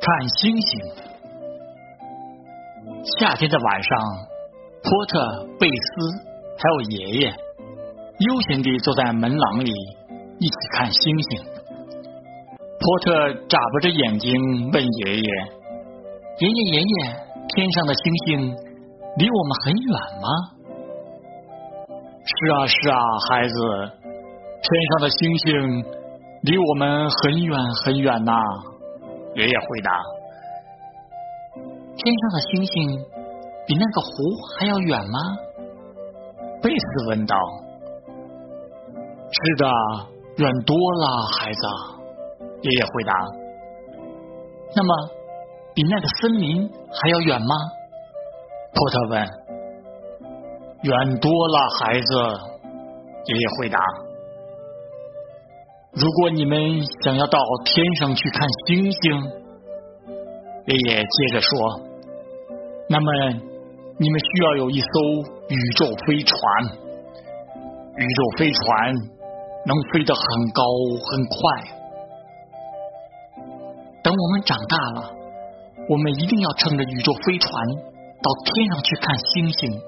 看星星。夏天的晚上，波特、贝斯还有爷爷悠闲地坐在门廊里，一起看星星。波特眨巴着眼睛问爷爷：“爷爷，爷爷，天上的星星离我们很远吗？”“是啊，是啊，孩子，天上的星星离我们很远很远呐。”爷爷回答：“天上的星星比那个湖还要远吗？”贝斯问道。“是的，远多了，孩子。”爷爷回答。“那么，比那个森林还要远吗？”波特问。“远多了，孩子。”爷爷回答。如果你们想要到天上去看星星，爷爷接着说，那么你们需要有一艘宇宙飞船。宇宙飞船能飞得很高很快。等我们长大了，我们一定要乘着宇宙飞船到天上去看星星。